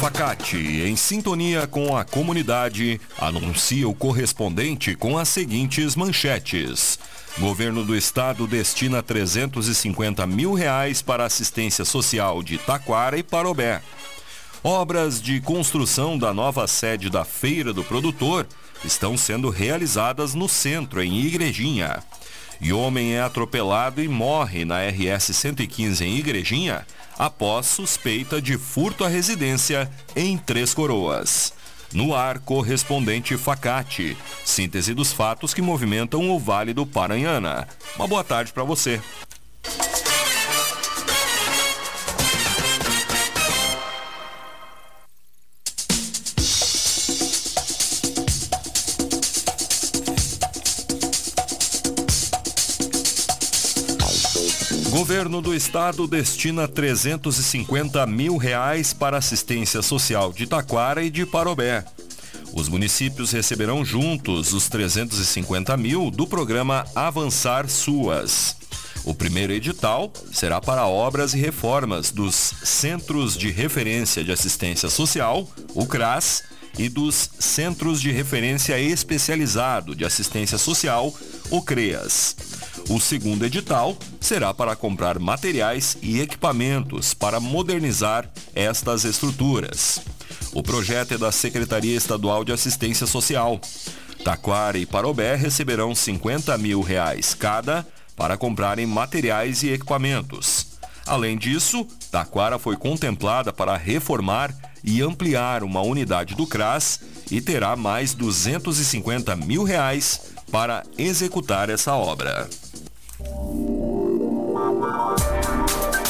Facate, em sintonia com a comunidade, anuncia o correspondente com as seguintes manchetes. Governo do Estado destina 350 mil reais para assistência social de Taquara e Parobé. Obras de construção da nova sede da Feira do Produtor estão sendo realizadas no centro, em Igrejinha. E homem é atropelado e morre na RS 115 em Igrejinha após suspeita de furto à residência em Três Coroas. No ar, correspondente Facate. Síntese dos fatos que movimentam o Vale do Paranhana. Uma boa tarde para você. Governo do Estado destina 350 mil reais para assistência social de Taquara e de Parobé. Os municípios receberão juntos os 350 mil do programa Avançar Suas. O primeiro edital será para obras e reformas dos Centros de Referência de Assistência Social, o CRAS, e dos Centros de Referência Especializado de Assistência Social, o CREAS. O segundo edital será para comprar materiais e equipamentos para modernizar estas estruturas. O projeto é da Secretaria Estadual de Assistência Social. Taquara e Parobé receberão 50 mil reais cada para comprarem materiais e equipamentos. Além disso, Taquara foi contemplada para reformar e ampliar uma unidade do CRAS e terá mais 250 mil reais para executar essa obra.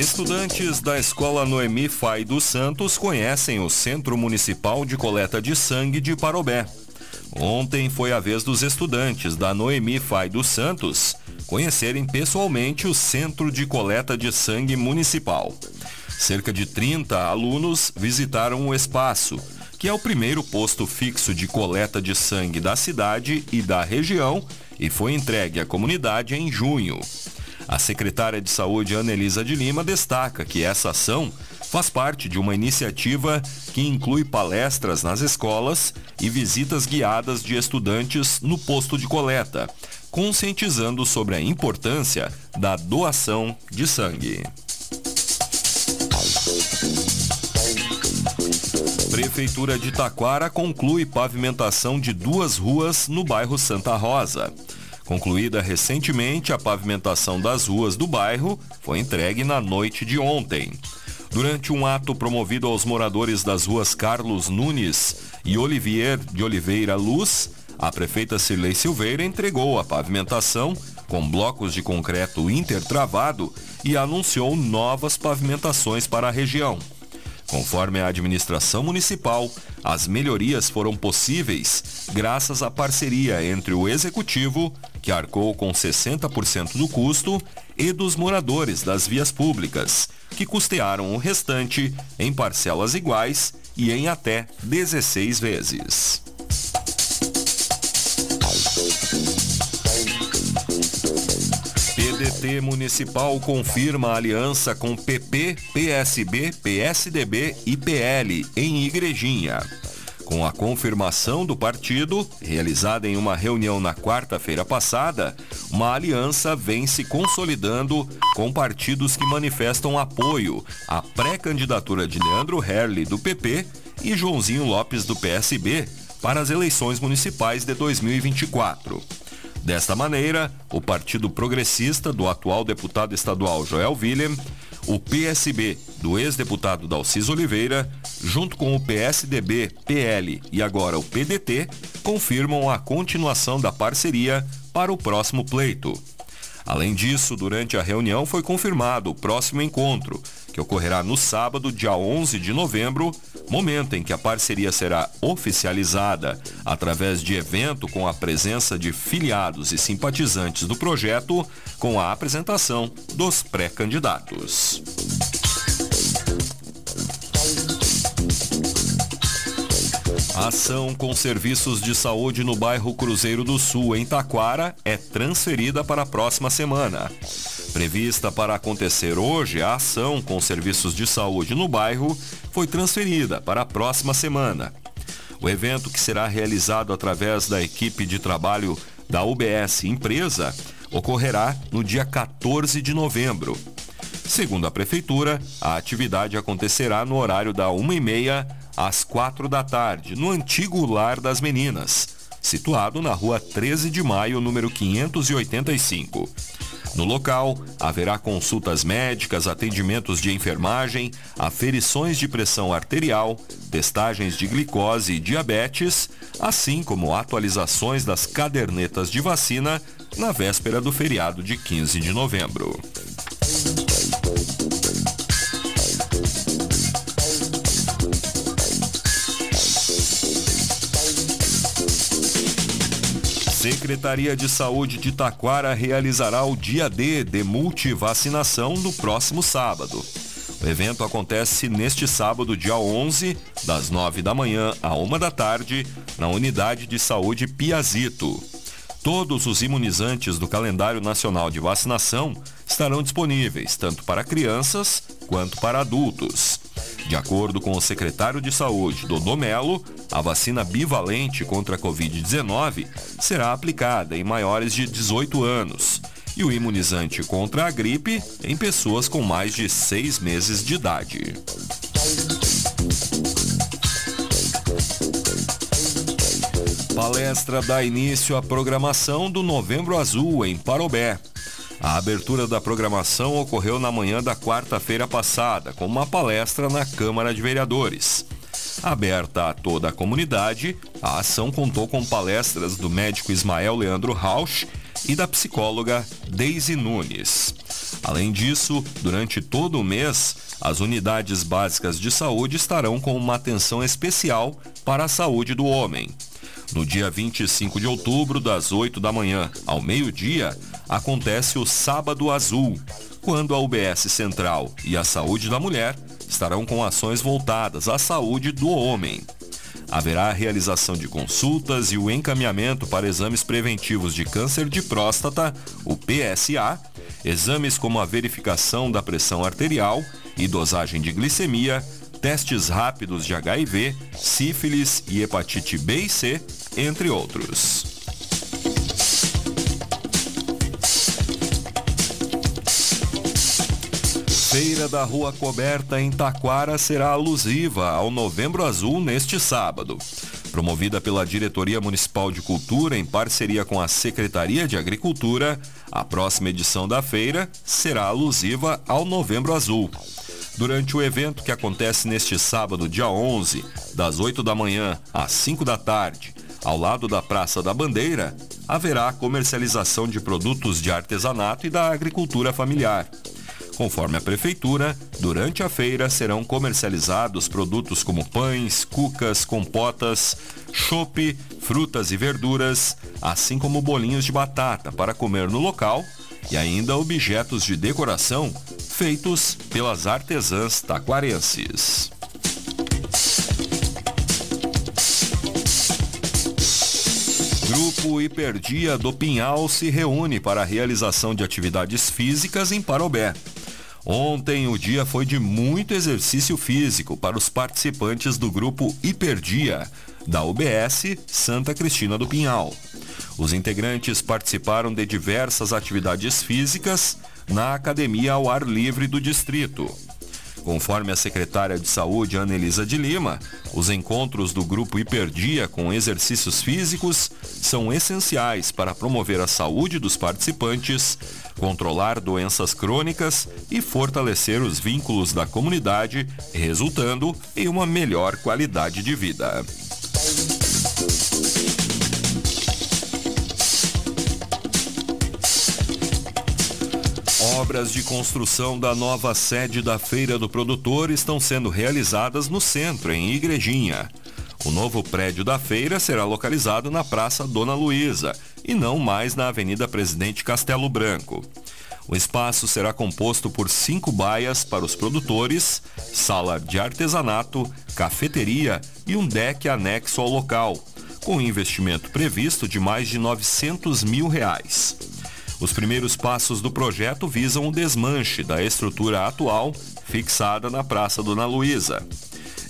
Estudantes da Escola Noemi Fai dos Santos conhecem o Centro Municipal de Coleta de Sangue de Parobé. Ontem foi a vez dos estudantes da Noemi Fai dos Santos conhecerem pessoalmente o Centro de Coleta de Sangue Municipal. Cerca de 30 alunos visitaram o espaço, que é o primeiro posto fixo de coleta de sangue da cidade e da região e foi entregue à comunidade em junho. A secretária de Saúde, Ana Elisa de Lima, destaca que essa ação faz parte de uma iniciativa que inclui palestras nas escolas e visitas guiadas de estudantes no posto de coleta, conscientizando sobre a importância da doação de sangue. Prefeitura de Taquara conclui pavimentação de duas ruas no bairro Santa Rosa. Concluída recentemente, a pavimentação das ruas do bairro foi entregue na noite de ontem. Durante um ato promovido aos moradores das ruas Carlos Nunes e Olivier de Oliveira Luz, a prefeita Cirlei Silveira entregou a pavimentação com blocos de concreto intertravado e anunciou novas pavimentações para a região. Conforme a administração municipal, as melhorias foram possíveis graças à parceria entre o executivo, que arcou com 60% do custo, e dos moradores das vias públicas, que custearam o restante em parcelas iguais e em até 16 vezes. PDT Municipal confirma aliança com PP, PSB, PSDB e PL em Igrejinha. Com a confirmação do partido, realizada em uma reunião na quarta-feira passada, uma aliança vem se consolidando com partidos que manifestam apoio à pré-candidatura de Leandro Herli, do PP, e Joãozinho Lopes, do PSB, para as eleições municipais de 2024. Desta maneira, o Partido Progressista do atual deputado estadual Joel Willem, o PSB do ex-deputado Dalcis Oliveira, junto com o PSDB, PL e agora o PDT, confirmam a continuação da parceria para o próximo pleito. Além disso, durante a reunião foi confirmado o próximo encontro, que ocorrerá no sábado, dia 11 de novembro, momento em que a parceria será oficializada através de evento com a presença de filiados e simpatizantes do projeto, com a apresentação dos pré-candidatos. Ação com serviços de saúde no bairro Cruzeiro do Sul, em Taquara, é transferida para a próxima semana. Prevista para acontecer hoje, a ação com serviços de saúde no bairro foi transferida para a próxima semana. O evento, que será realizado através da equipe de trabalho da UBS Empresa, ocorrerá no dia 14 de novembro. Segundo a Prefeitura, a atividade acontecerá no horário da 1h30 às 4 da tarde, no antigo Lar das Meninas, situado na rua 13 de maio, número 585. No local, haverá consultas médicas, atendimentos de enfermagem, aferições de pressão arterial, testagens de glicose e diabetes, assim como atualizações das cadernetas de vacina na véspera do feriado de 15 de novembro. Secretaria de Saúde de Taquara realizará o dia D de multivacinação no próximo sábado. O evento acontece neste sábado, dia 11, das 9 da manhã à 1 da tarde, na Unidade de Saúde Piazito. Todos os imunizantes do calendário nacional de vacinação estarão disponíveis, tanto para crianças quanto para adultos. De acordo com o secretário de Saúde, Dodô Melo, a vacina bivalente contra a Covid-19 será aplicada em maiores de 18 anos e o imunizante contra a gripe em pessoas com mais de seis meses de idade. Palestra dá início à programação do Novembro Azul em Parobé. A abertura da programação ocorreu na manhã da quarta-feira passada, com uma palestra na Câmara de Vereadores. Aberta a toda a comunidade, a ação contou com palestras do médico Ismael Leandro Rausch e da psicóloga Deise Nunes. Além disso, durante todo o mês, as unidades básicas de saúde estarão com uma atenção especial para a saúde do homem. No dia 25 de outubro, das 8 da manhã ao meio-dia, acontece o Sábado Azul, quando a UBS Central e a Saúde da Mulher estarão com ações voltadas à saúde do homem. Haverá a realização de consultas e o encaminhamento para exames preventivos de câncer de próstata, o PSA, exames como a verificação da pressão arterial e dosagem de glicemia, testes rápidos de HIV, sífilis e hepatite B e C, entre outros. Feira da Rua Coberta em Taquara será alusiva ao Novembro Azul neste sábado. Promovida pela Diretoria Municipal de Cultura em parceria com a Secretaria de Agricultura, a próxima edição da feira será alusiva ao Novembro Azul. Durante o evento que acontece neste sábado, dia 11, das 8 da manhã às 5 da tarde, ao lado da Praça da Bandeira, haverá comercialização de produtos de artesanato e da agricultura familiar. Conforme a prefeitura, durante a feira serão comercializados produtos como pães, cucas, compotas, chope, frutas e verduras, assim como bolinhos de batata para comer no local e ainda objetos de decoração feitos pelas artesãs taquarenses. Grupo Hiperdia do Pinhal se reúne para a realização de atividades físicas em Parobé. Ontem o dia foi de muito exercício físico para os participantes do grupo Hiperdia, da UBS Santa Cristina do Pinhal. Os integrantes participaram de diversas atividades físicas na academia ao ar livre do distrito. Conforme a secretária de Saúde, Ana Elisa de Lima, os encontros do Grupo Hiperdia com exercícios físicos são essenciais para promover a saúde dos participantes, controlar doenças crônicas e fortalecer os vínculos da comunidade, resultando em uma melhor qualidade de vida. Obras de construção da nova sede da Feira do Produtor estão sendo realizadas no centro, em Igrejinha. O novo prédio da feira será localizado na Praça Dona Luísa e não mais na Avenida Presidente Castelo Branco. O espaço será composto por cinco baias para os produtores, sala de artesanato, cafeteria e um deck anexo ao local, com investimento previsto de mais de 900 mil reais. Os primeiros passos do projeto visam o desmanche da estrutura atual fixada na Praça Dona Luísa.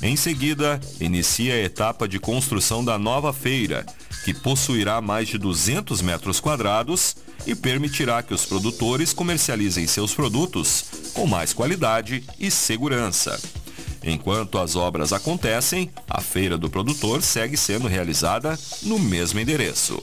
Em seguida, inicia a etapa de construção da nova feira, que possuirá mais de 200 metros quadrados e permitirá que os produtores comercializem seus produtos com mais qualidade e segurança. Enquanto as obras acontecem, a feira do produtor segue sendo realizada no mesmo endereço.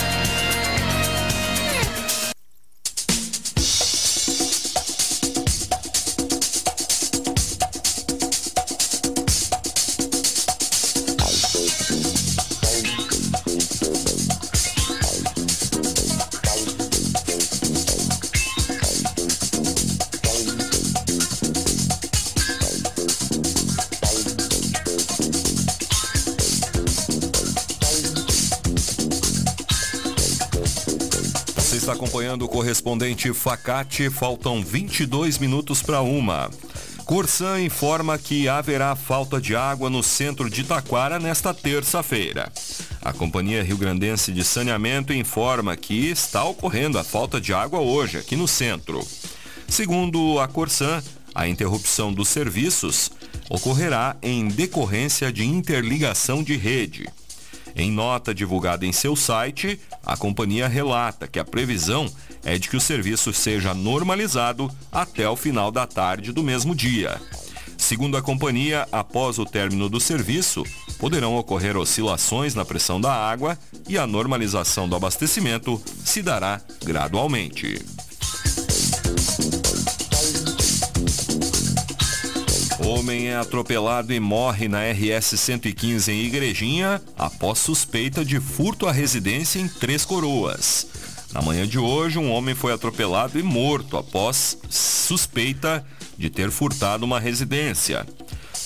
Está acompanhando o correspondente Facate. Faltam 22 minutos para uma. Corsan informa que haverá falta de água no centro de Taquara nesta terça-feira. A Companhia Rio Grandense de Saneamento informa que está ocorrendo a falta de água hoje aqui no centro. Segundo a Corsan, a interrupção dos serviços ocorrerá em decorrência de interligação de rede. Em nota divulgada em seu site, a companhia relata que a previsão é de que o serviço seja normalizado até o final da tarde do mesmo dia. Segundo a companhia, após o término do serviço, poderão ocorrer oscilações na pressão da água e a normalização do abastecimento se dará gradualmente. Homem é atropelado e morre na RS 115 em Igrejinha após suspeita de furto à residência em Três Coroas. Na manhã de hoje, um homem foi atropelado e morto após suspeita de ter furtado uma residência.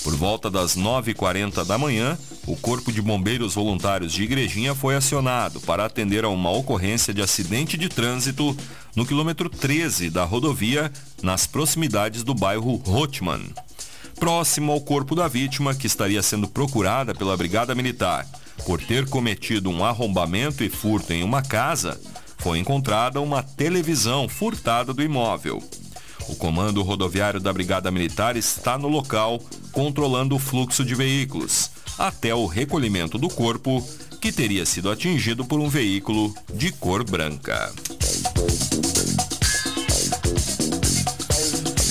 Por volta das 9h40 da manhã, o Corpo de Bombeiros Voluntários de Igrejinha foi acionado para atender a uma ocorrência de acidente de trânsito no quilômetro 13 da rodovia, nas proximidades do bairro Rotman próximo ao corpo da vítima, que estaria sendo procurada pela Brigada Militar por ter cometido um arrombamento e furto em uma casa, foi encontrada uma televisão furtada do imóvel. O comando rodoviário da Brigada Militar está no local, controlando o fluxo de veículos, até o recolhimento do corpo, que teria sido atingido por um veículo de cor branca.